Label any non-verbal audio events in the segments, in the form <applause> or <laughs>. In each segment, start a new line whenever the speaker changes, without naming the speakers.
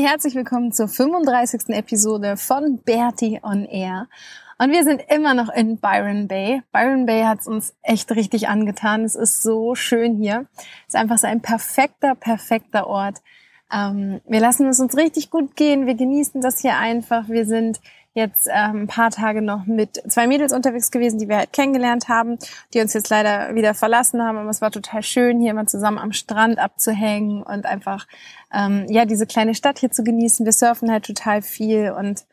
Herzlich willkommen zur 35. Episode von Bertie on Air. Und wir sind immer noch in Byron Bay. Byron Bay hat es uns echt richtig angetan. Es ist so schön hier. Es ist einfach so ein perfekter, perfekter Ort. Ähm, wir lassen es uns richtig gut gehen. Wir genießen das hier einfach. Wir sind jetzt ähm, ein paar Tage noch mit zwei Mädels unterwegs gewesen, die wir halt kennengelernt haben, die uns jetzt leider wieder verlassen haben. Aber es war total schön, hier mal zusammen am Strand abzuhängen und einfach ähm, ja diese kleine Stadt hier zu genießen. Wir surfen halt total viel und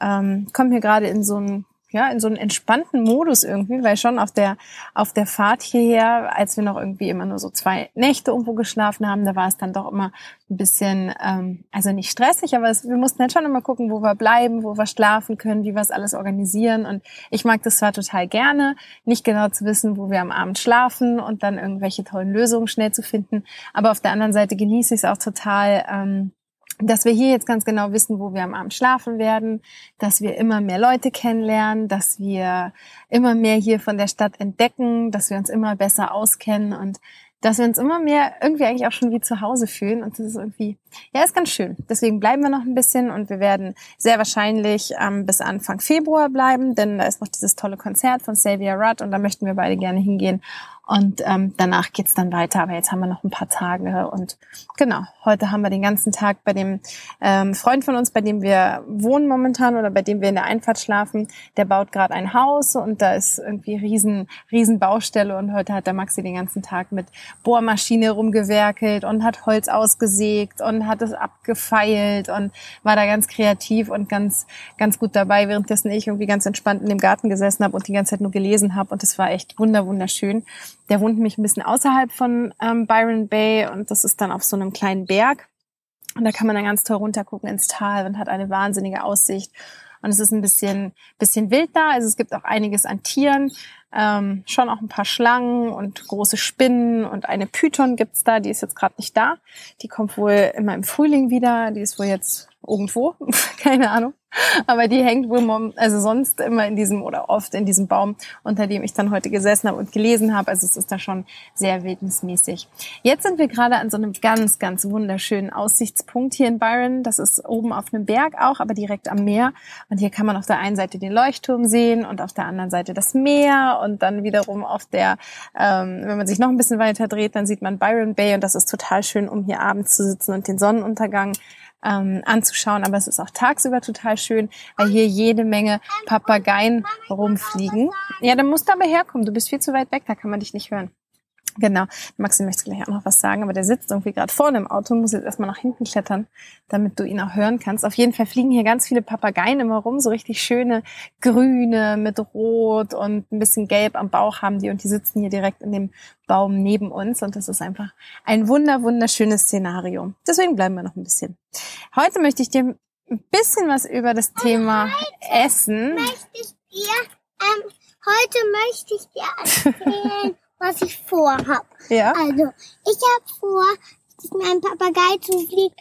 ähm, kommen hier gerade in so ein ja, in so einen entspannten Modus irgendwie, weil schon auf der, auf der Fahrt hierher, als wir noch irgendwie immer nur so zwei Nächte irgendwo geschlafen haben, da war es dann doch immer ein bisschen, ähm, also nicht stressig, aber es, wir mussten halt schon immer gucken, wo wir bleiben, wo wir schlafen können, wie wir es alles organisieren. Und ich mag das zwar total gerne, nicht genau zu wissen, wo wir am Abend schlafen und dann irgendwelche tollen Lösungen schnell zu finden. Aber auf der anderen Seite genieße ich es auch total, ähm, dass wir hier jetzt ganz genau wissen, wo wir am Abend schlafen werden, dass wir immer mehr Leute kennenlernen, dass wir immer mehr hier von der Stadt entdecken, dass wir uns immer besser auskennen und dass wir uns immer mehr irgendwie eigentlich auch schon wie zu Hause fühlen. Und das ist irgendwie, ja, ist ganz schön. Deswegen bleiben wir noch ein bisschen und wir werden sehr wahrscheinlich ähm, bis Anfang Februar bleiben, denn da ist noch dieses tolle Konzert von Xavier Rudd und da möchten wir beide gerne hingehen. Und ähm, danach geht's dann weiter. Aber jetzt haben wir noch ein paar Tage. Und genau, heute haben wir den ganzen Tag bei dem ähm, Freund von uns, bei dem wir wohnen momentan oder bei dem wir in der Einfahrt schlafen. Der baut gerade ein Haus und da ist irgendwie riesen, riesen Baustelle. Und heute hat der Maxi den ganzen Tag mit Bohrmaschine rumgewerkelt und hat Holz ausgesägt und hat es abgefeilt und war da ganz kreativ und ganz, ganz gut dabei, währenddessen ich irgendwie ganz entspannt in dem Garten gesessen habe und die ganze Zeit nur gelesen habe. Und es war echt wunder, wunderschön. Der wohnt nämlich ein bisschen außerhalb von ähm, Byron Bay und das ist dann auf so einem kleinen Berg. Und da kann man dann ganz toll runtergucken ins Tal und hat eine wahnsinnige Aussicht. Und es ist ein bisschen, bisschen wild da. Also es gibt auch einiges an Tieren. Ähm, schon auch ein paar Schlangen und große Spinnen und eine Python gibt's da, die ist jetzt gerade nicht da. Die kommt wohl immer im Frühling wieder. Die ist wohl jetzt irgendwo, <laughs> keine Ahnung. Aber die hängt wohl also sonst immer in diesem oder oft in diesem Baum, unter dem ich dann heute gesessen habe und gelesen habe. Also es ist da schon sehr wildnismäßig. Jetzt sind wir gerade an so einem ganz, ganz wunderschönen Aussichtspunkt hier in Byron. Das ist oben auf einem Berg auch, aber direkt am Meer. Und hier kann man auf der einen Seite den Leuchtturm sehen und auf der anderen Seite das Meer und dann wiederum auf der, ähm, wenn man sich noch ein bisschen weiter dreht, dann sieht man Byron Bay und das ist total schön, um hier abends zu sitzen und den Sonnenuntergang ähm, anzuschauen. Aber es ist auch tagsüber total schön, weil hier jede Menge Papageien rumfliegen. Ja, dann musst du aber herkommen. Du bist viel zu weit weg, da kann man dich nicht hören. Genau. Maxi möchte gleich auch noch was sagen, aber der sitzt irgendwie gerade vorne im Auto und muss jetzt erstmal nach hinten klettern, damit du ihn auch hören kannst. Auf jeden Fall fliegen hier ganz viele Papageien immer rum, so richtig schöne grüne mit rot und ein bisschen gelb am Bauch haben die und die sitzen hier direkt in dem Baum neben uns und das ist einfach ein wunder wunderschönes Szenario. Deswegen bleiben wir noch ein bisschen. Heute möchte ich dir ein bisschen was über das Thema Essen.
Möchte ich dir, ähm, heute möchte ich dir erzählen. <laughs> was ich vorhab.
Ja.
Also, ich habe vor, dass mir ein Papagei zufliegt,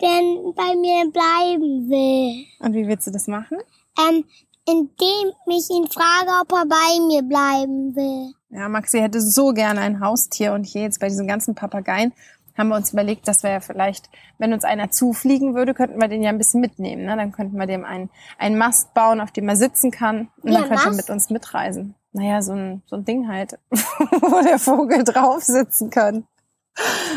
der bei mir bleiben will.
Und wie willst du das machen?
Ähm, indem ich ihn frage, ob er bei mir bleiben will.
Ja, Maxi hätte so gerne ein Haustier und hier jetzt bei diesen ganzen Papageien haben wir uns überlegt, dass wir ja vielleicht, wenn uns einer zufliegen würde, könnten wir den ja ein bisschen mitnehmen. Ne? Dann könnten wir dem einen, einen Mast bauen, auf dem er sitzen kann und
Ja,
dann könnte er mit uns mitreisen. Naja, so ein, so ein Ding halt, <laughs> wo der Vogel drauf sitzen kann.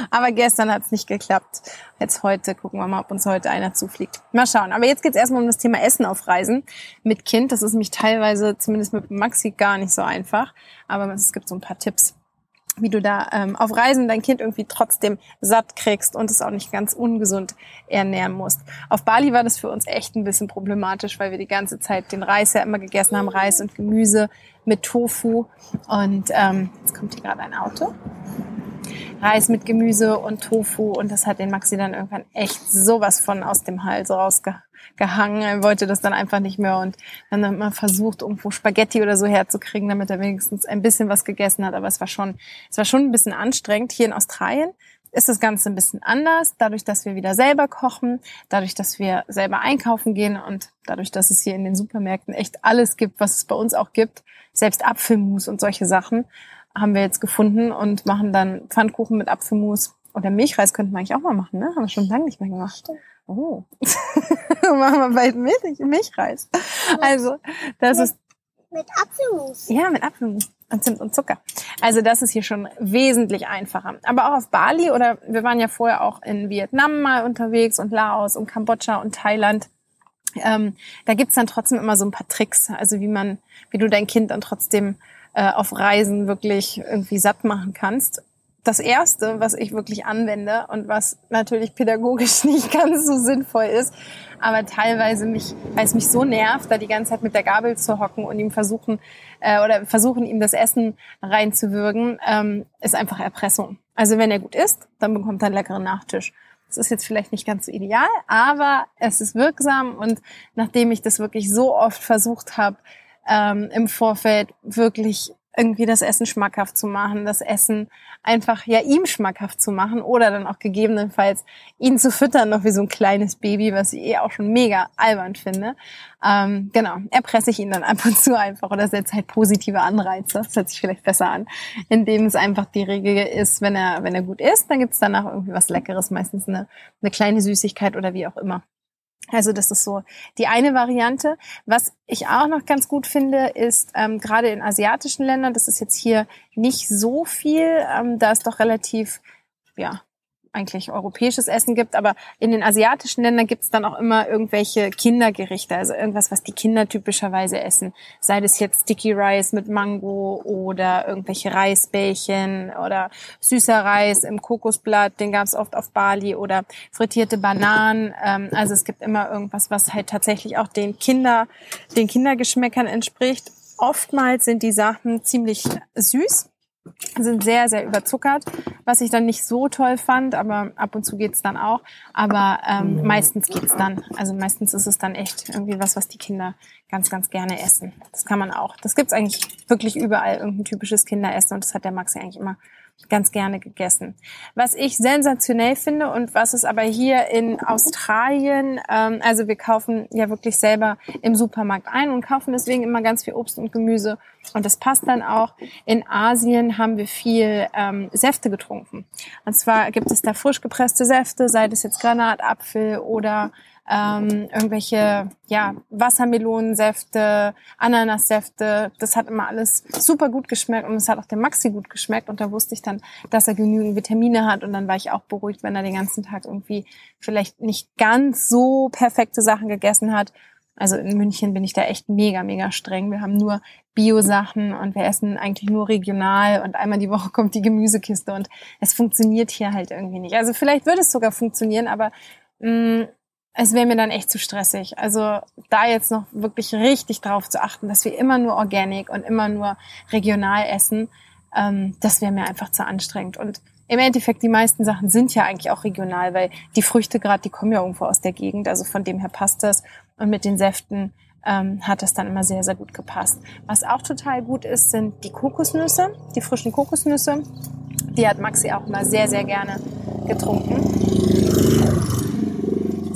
Aber gestern hat es nicht geklappt. Jetzt heute gucken wir mal, ob uns heute einer zufliegt. Mal schauen. Aber jetzt geht's erstmal um das Thema Essen auf Reisen mit Kind. Das ist nämlich teilweise, zumindest mit Maxi, gar nicht so einfach. Aber es gibt so ein paar Tipps. Wie du da ähm, auf Reisen dein Kind irgendwie trotzdem satt kriegst und es auch nicht ganz ungesund ernähren musst. Auf Bali war das für uns echt ein bisschen problematisch, weil wir die ganze Zeit den Reis ja immer gegessen haben, Reis und Gemüse mit Tofu. Und ähm, jetzt kommt hier gerade ein Auto. Reis mit Gemüse und Tofu und das hat den Maxi dann irgendwann echt sowas von aus dem Hals rausgehangen. Er wollte das dann einfach nicht mehr und dann hat man versucht, irgendwo Spaghetti oder so herzukriegen, damit er wenigstens ein bisschen was gegessen hat. Aber es war schon, es war schon ein bisschen anstrengend. Hier in Australien ist das Ganze ein bisschen anders, dadurch, dass wir wieder selber kochen, dadurch, dass wir selber einkaufen gehen und dadurch, dass es hier in den Supermärkten echt alles gibt, was es bei uns auch gibt, selbst Apfelmus und solche Sachen, haben wir jetzt gefunden und machen dann Pfannkuchen mit Apfelmus. Oder Milchreis könnten wir eigentlich auch mal machen, ne? Haben wir schon lange nicht mehr gemacht. Oh. <laughs> machen wir bald Milch, Milchreis. Also, das
mit,
ist.
Mit Apfelmus.
Ja, mit Apfelmus und Zimt und Zucker. Also das ist hier schon wesentlich einfacher. Aber auch auf Bali oder wir waren ja vorher auch in Vietnam mal unterwegs und Laos und Kambodscha und Thailand. Ähm, da gibt's dann trotzdem immer so ein paar Tricks, also wie man, wie du dein Kind dann trotzdem äh, auf Reisen wirklich irgendwie satt machen kannst. Das erste, was ich wirklich anwende und was natürlich pädagogisch <laughs> nicht ganz so sinnvoll ist, aber teilweise mich, weil es mich so nervt, da die ganze Zeit mit der Gabel zu hocken und ihm versuchen äh, oder versuchen ihm das Essen reinzuwürgen, ähm, ist einfach Erpressung. Also wenn er gut isst, dann bekommt er einen leckeren Nachtisch. Das ist jetzt vielleicht nicht ganz so ideal, aber es ist wirksam und nachdem ich das wirklich so oft versucht habe, ähm, im Vorfeld wirklich irgendwie das Essen schmackhaft zu machen, das Essen einfach ja ihm schmackhaft zu machen oder dann auch gegebenenfalls ihn zu füttern, noch wie so ein kleines Baby, was ich eh auch schon mega albern finde. Ähm, genau, erpresse ich ihn dann <laughs> ab und zu einfach oder setze halt positive Anreize. Das hört sich vielleicht besser an, indem es einfach die Regel ist, wenn er, wenn er gut isst, dann gibt's danach irgendwie was Leckeres, meistens eine, eine kleine Süßigkeit oder wie auch immer. Also das ist so die eine Variante. Was ich auch noch ganz gut finde, ist ähm, gerade in asiatischen Ländern, das ist jetzt hier nicht so viel, ähm, da ist doch relativ ja eigentlich europäisches Essen gibt, aber in den asiatischen Ländern gibt es dann auch immer irgendwelche Kindergerichte, also irgendwas, was die Kinder typischerweise essen. Sei das jetzt Sticky Rice mit Mango oder irgendwelche Reisbällchen oder süßer Reis im Kokosblatt, den gab es oft auf Bali oder frittierte Bananen. Ähm, also es gibt immer irgendwas, was halt tatsächlich auch den Kinder, den Kindergeschmäckern entspricht. Oftmals sind die Sachen ziemlich süß sind sehr, sehr überzuckert, was ich dann nicht so toll fand, aber ab und zu geht's dann auch. Aber ähm, meistens geht's dann. Also meistens ist es dann echt irgendwie was, was die Kinder ganz, ganz gerne essen. Das kann man auch. Das gibt's eigentlich wirklich überall, irgendein typisches Kinderessen und das hat der Max ja eigentlich immer ganz gerne gegessen. Was ich sensationell finde und was es aber hier in Australien, ähm, also wir kaufen ja wirklich selber im Supermarkt ein und kaufen deswegen immer ganz viel Obst und Gemüse und das passt dann auch. In Asien haben wir viel ähm, Säfte getrunken. Und zwar gibt es da frisch gepresste Säfte, sei das jetzt Granatapfel oder ähm, irgendwelche ja, Wassermelonensäfte, Ananassäfte. Das hat immer alles super gut geschmeckt und es hat auch dem Maxi gut geschmeckt und da wusste ich dann, dass er genügend Vitamine hat und dann war ich auch beruhigt, wenn er den ganzen Tag irgendwie vielleicht nicht ganz so perfekte Sachen gegessen hat. Also in München bin ich da echt mega, mega streng. Wir haben nur Bio-Sachen und wir essen eigentlich nur regional und einmal die Woche kommt die Gemüsekiste und es funktioniert hier halt irgendwie nicht. Also vielleicht würde es sogar funktionieren, aber mh, mm, es wäre mir dann echt zu stressig. Also da jetzt noch wirklich richtig drauf zu achten, dass wir immer nur organic und immer nur regional essen, ähm, das wäre mir einfach zu anstrengend. Und im Endeffekt, die meisten Sachen sind ja eigentlich auch regional, weil die Früchte gerade, die kommen ja irgendwo aus der Gegend. Also von dem her passt das. Und mit den Säften ähm, hat das dann immer sehr, sehr gut gepasst. Was auch total gut ist, sind die Kokosnüsse, die frischen Kokosnüsse. Die hat Maxi auch immer sehr, sehr gerne getrunken.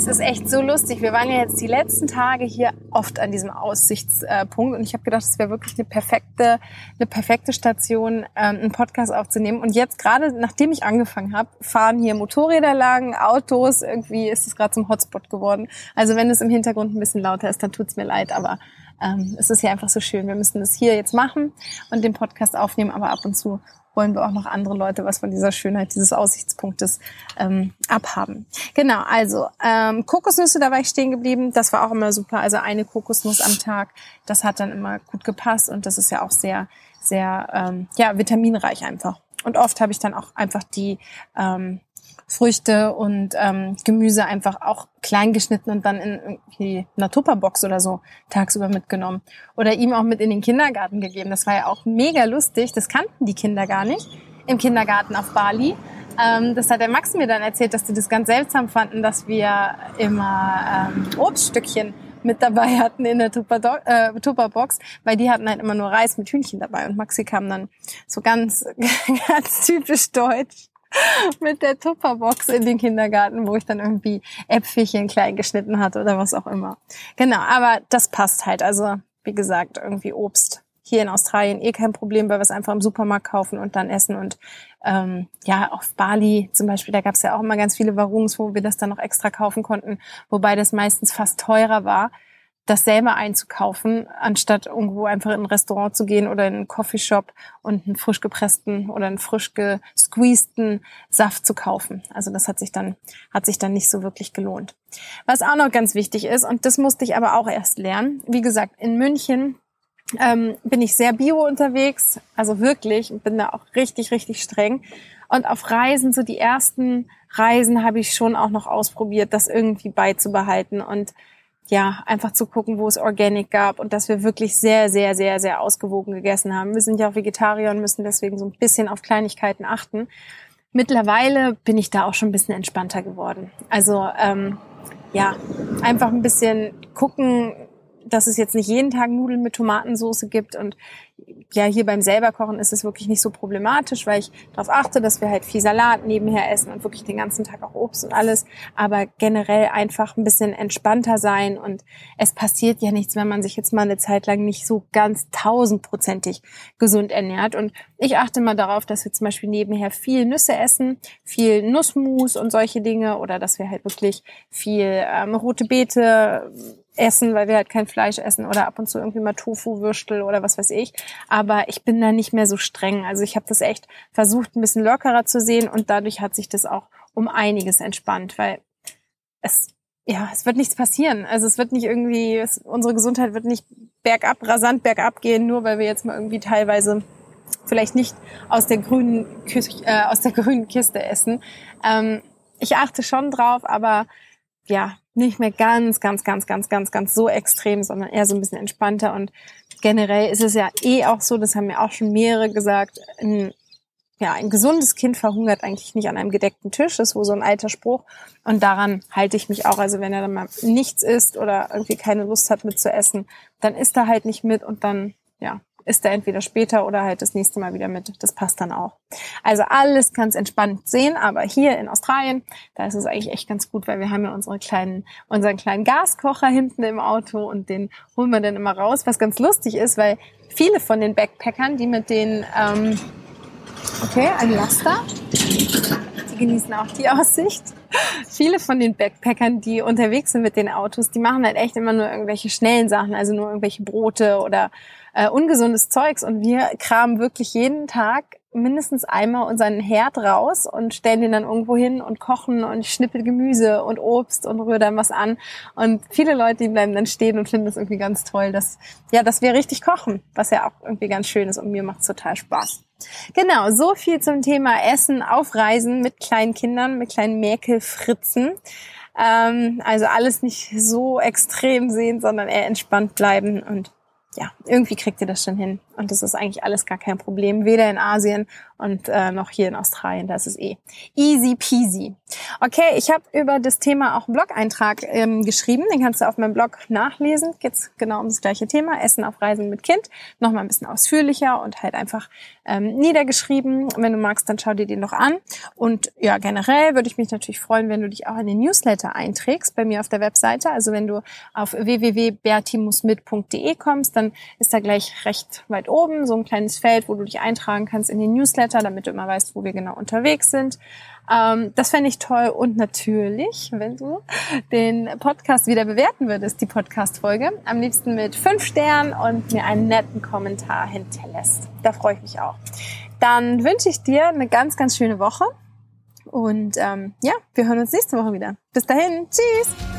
Es ist echt so lustig. Wir waren ja jetzt die letzten Tage hier oft an diesem Aussichtspunkt und ich habe gedacht, es wäre wirklich eine perfekte, eine perfekte Station, ähm, einen Podcast aufzunehmen. Und jetzt gerade, nachdem ich angefangen habe, fahren hier Motorräder lang, Autos. Irgendwie ist es gerade zum Hotspot geworden. Also wenn es im Hintergrund ein bisschen lauter ist, dann tut's mir leid, aber ähm, es ist ja einfach so schön. Wir müssen das hier jetzt machen und den Podcast aufnehmen, aber ab und zu wollen wir auch noch andere Leute was von dieser Schönheit dieses Aussichtspunktes ähm, abhaben. Genau, also ähm, Kokosnüsse, da war ich stehen geblieben. Das war auch immer super. Also eine Kokosnuss am Tag, das hat dann immer gut gepasst und das ist ja auch sehr, sehr ähm, ja vitaminreich einfach. und oft habe ich dann auch einfach die ähm, Früchte und ähm, Gemüse einfach auch klein geschnitten und dann in irgendwie einer Tupperbox oder so tagsüber mitgenommen. Oder ihm auch mit in den Kindergarten gegeben. Das war ja auch mega lustig. Das kannten die Kinder gar nicht im Kindergarten auf Bali. Ähm, das hat der Max mir dann erzählt, dass die das ganz seltsam fanden, dass wir immer ähm, Obststückchen mit dabei hatten in der äh, Tupperbox, weil die hatten halt immer nur Reis mit Hühnchen dabei und Maxi kam dann so ganz, <laughs> ganz typisch deutsch <laughs> mit der Tupperbox in den Kindergarten, wo ich dann irgendwie Äpfelchen klein geschnitten hatte oder was auch immer. Genau, aber das passt halt. Also, wie gesagt, irgendwie Obst hier in Australien eh kein Problem, weil wir es einfach im Supermarkt kaufen und dann essen. Und ähm, ja, auf Bali zum Beispiel, da gab es ja auch immer ganz viele Warungs, wo wir das dann noch extra kaufen konnten, wobei das meistens fast teurer war das selber einzukaufen, anstatt irgendwo einfach in ein Restaurant zu gehen oder in einen Coffeeshop und einen frisch gepressten oder einen frisch gesqueezten Saft zu kaufen. Also das hat sich dann, hat sich dann nicht so wirklich gelohnt. Was auch noch ganz wichtig ist, und das musste ich aber auch erst lernen, wie gesagt, in München ähm, bin ich sehr bio unterwegs, also wirklich, bin da auch richtig, richtig streng. Und auf Reisen, so die ersten Reisen habe ich schon auch noch ausprobiert, das irgendwie beizubehalten und ja, einfach zu gucken, wo es Organic gab und dass wir wirklich sehr, sehr, sehr, sehr ausgewogen gegessen haben. Wir sind ja auch Vegetarier und müssen deswegen so ein bisschen auf Kleinigkeiten achten. Mittlerweile bin ich da auch schon ein bisschen entspannter geworden. Also ähm, ja, einfach ein bisschen gucken, dass es jetzt nicht jeden Tag Nudeln mit Tomatensauce gibt. Und ja, hier beim selber kochen ist es wirklich nicht so problematisch, weil ich darauf achte, dass wir halt viel Salat nebenher essen und wirklich den ganzen Tag auch Obst und alles, aber generell einfach ein bisschen entspannter sein. Und es passiert ja nichts, wenn man sich jetzt mal eine Zeit lang nicht so ganz tausendprozentig gesund ernährt. Und ich achte mal darauf, dass wir zum Beispiel nebenher viel Nüsse essen, viel Nussmus und solche Dinge. Oder dass wir halt wirklich viel ähm, rote Beete essen, weil wir halt kein Fleisch essen oder ab und zu irgendwie mal Tofu-Würstel oder was weiß ich. Aber ich bin da nicht mehr so streng. Also ich habe das echt versucht, ein bisschen lockerer zu sehen und dadurch hat sich das auch um einiges entspannt, weil es ja, es wird nichts passieren. Also es wird nicht irgendwie, es, unsere Gesundheit wird nicht bergab, rasant bergab gehen, nur weil wir jetzt mal irgendwie teilweise vielleicht nicht aus der grünen, Küche, äh, aus der <laughs> grünen Kiste essen. Ähm, ich achte schon drauf, aber ja, nicht mehr ganz, ganz, ganz, ganz, ganz, ganz so extrem, sondern eher so ein bisschen entspannter. Und generell ist es ja eh auch so, das haben mir auch schon mehrere gesagt, ein, ja, ein gesundes Kind verhungert eigentlich nicht an einem gedeckten Tisch, das ist wohl so ein alter Spruch. Und daran halte ich mich auch. Also wenn er dann mal nichts isst oder irgendwie keine Lust hat mitzuessen, dann isst er halt nicht mit und dann, ja, ist er entweder später oder halt das nächste Mal wieder mit. Das passt dann auch. Also alles ganz entspannt sehen, aber hier in Australien, da ist es eigentlich echt ganz gut, weil wir haben ja unsere kleinen, unseren kleinen Gaskocher hinten im Auto und den holen wir dann immer raus, was ganz lustig ist, weil viele von den Backpackern, die mit den, ähm, okay, ein Laster, die genießen auch die <laughs> Aussicht. Viele von den Backpackern, die unterwegs sind mit den Autos, die machen halt echt immer nur irgendwelche schnellen Sachen, also nur irgendwelche Brote oder äh, ungesundes Zeugs und wir kramen wirklich jeden Tag mindestens einmal unseren Herd raus und stellen den dann irgendwo hin und kochen und schnippel Gemüse und Obst und rühre dann was an. Und viele Leute, die bleiben dann stehen und finden das irgendwie ganz toll, dass, ja, dass wir richtig kochen, was ja auch irgendwie ganz schön ist und mir macht total Spaß. Genau, so viel zum Thema Essen auf Reisen mit kleinen Kindern, mit kleinen Mäkelfritzen. Ähm, also alles nicht so extrem sehen, sondern eher entspannt bleiben und ja, irgendwie kriegt ihr das schon hin. Und das ist eigentlich alles gar kein Problem, weder in Asien und äh, noch hier in Australien. Das ist eh easy peasy. Okay, ich habe über das Thema auch einen Blog-Eintrag ähm, geschrieben. Den kannst du auf meinem Blog nachlesen. Geht's genau um das gleiche Thema, Essen auf Reisen mit Kind. Nochmal ein bisschen ausführlicher und halt einfach ähm, niedergeschrieben. Wenn du magst, dann schau dir den noch an. Und ja, generell würde ich mich natürlich freuen, wenn du dich auch in den Newsletter einträgst bei mir auf der Webseite. Also wenn du auf www.bertimusmit.de kommst, dann ist da gleich recht weit oben so ein kleines Feld, wo du dich eintragen kannst in den Newsletter, damit du immer weißt, wo wir genau unterwegs sind. Ähm, das fände ich toll und natürlich, wenn du den Podcast wieder bewerten würdest, die Podcast-Folge, am liebsten mit fünf Sternen und mir einen netten Kommentar hinterlässt. Da freue ich mich auch. Dann wünsche ich dir eine ganz, ganz schöne Woche und ähm, ja, wir hören uns nächste Woche wieder. Bis dahin, tschüss!